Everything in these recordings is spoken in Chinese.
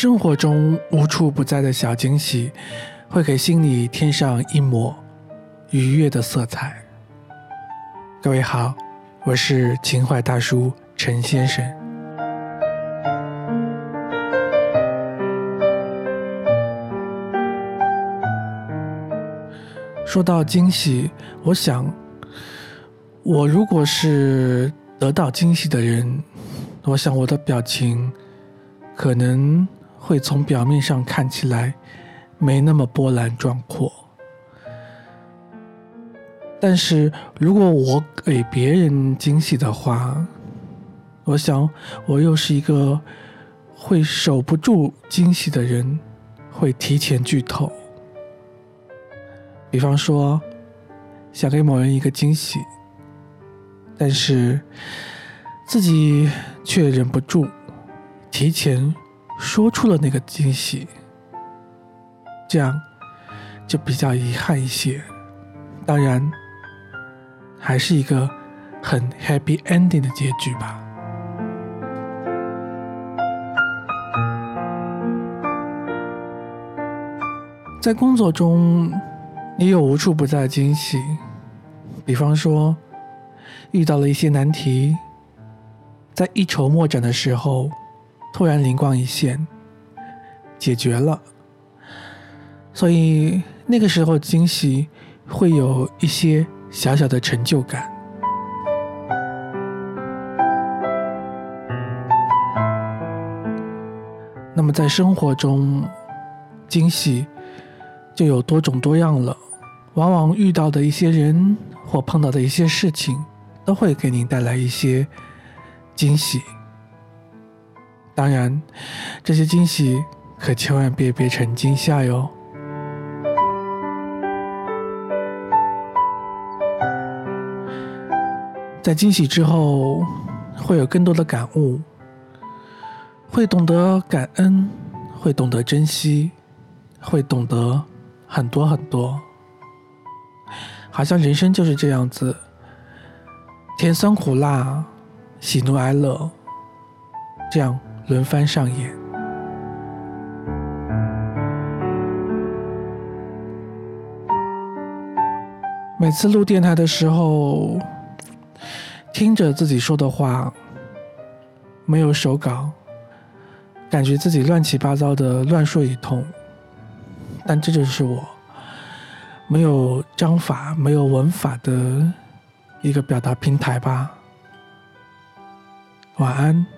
生活中无处不在的小惊喜，会给心里添上一抹愉悦的色彩。各位好，我是情怀大叔陈先生。说到惊喜，我想，我如果是得到惊喜的人，我想我的表情可能。会从表面上看起来没那么波澜壮阔，但是如果我给别人惊喜的话，我想我又是一个会守不住惊喜的人，会提前剧透。比方说，想给某人一个惊喜，但是自己却忍不住提前。说出了那个惊喜，这样就比较遗憾一些。当然，还是一个很 happy ending 的结局吧。在工作中，也有无处不在的惊喜，比方说遇到了一些难题，在一筹莫展的时候。突然灵光一现，解决了，所以那个时候惊喜会有一些小小的成就感。那么在生活中，惊喜就有多种多样了，往往遇到的一些人或碰到的一些事情，都会给您带来一些惊喜。当然，这些惊喜可千万别变成惊吓哟。在惊喜之后，会有更多的感悟，会懂得感恩，会懂得珍惜，会懂得很多很多。好像人生就是这样子，甜酸苦辣，喜怒哀乐，这样。轮番上演。每次录电台的时候，听着自己说的话，没有手稿，感觉自己乱七八糟的乱说一通。但这就是我没有章法、没有文法的一个表达平台吧。晚安。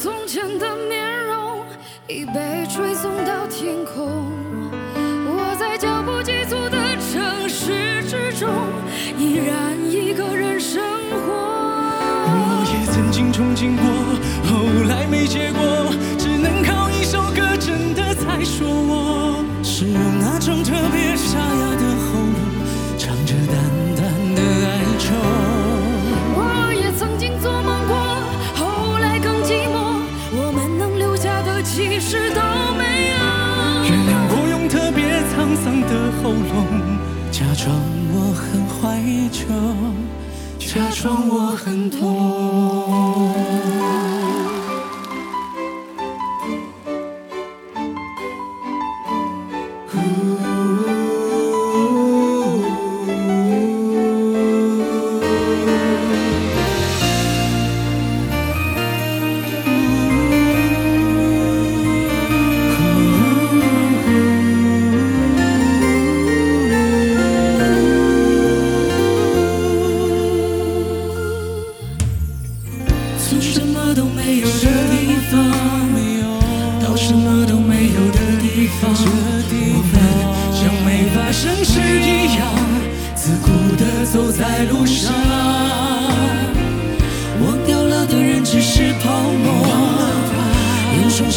从前的面容已被吹送到天空，我在脚步急促的城市之中，依然一个人生活。我也曾经憧憬过，后来没结果，只能靠一首歌，真的在说我，是用那种特别沙假装我很怀旧，假装我很痛。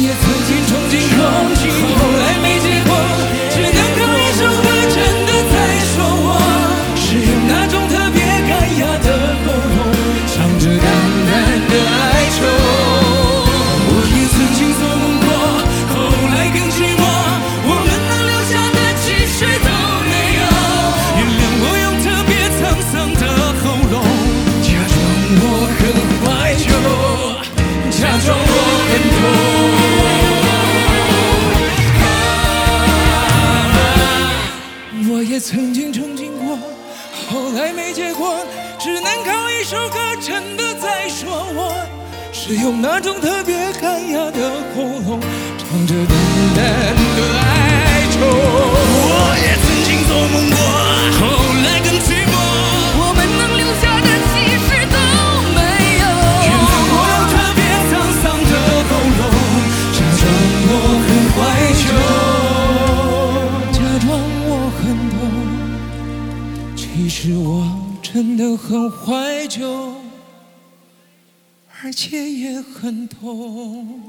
也曾经憧憬过，后来没结果，歌真的在说我，是用那种特别干哑的喉咙，唱着淡淡的哀愁。我也曾经做梦过，后来更寂寞。我们能留下的其实都没有。原谅我用特别沧桑的喉咙，假装我很怀旧，假装我很痛，其实我真的很怀旧，而且也很痛。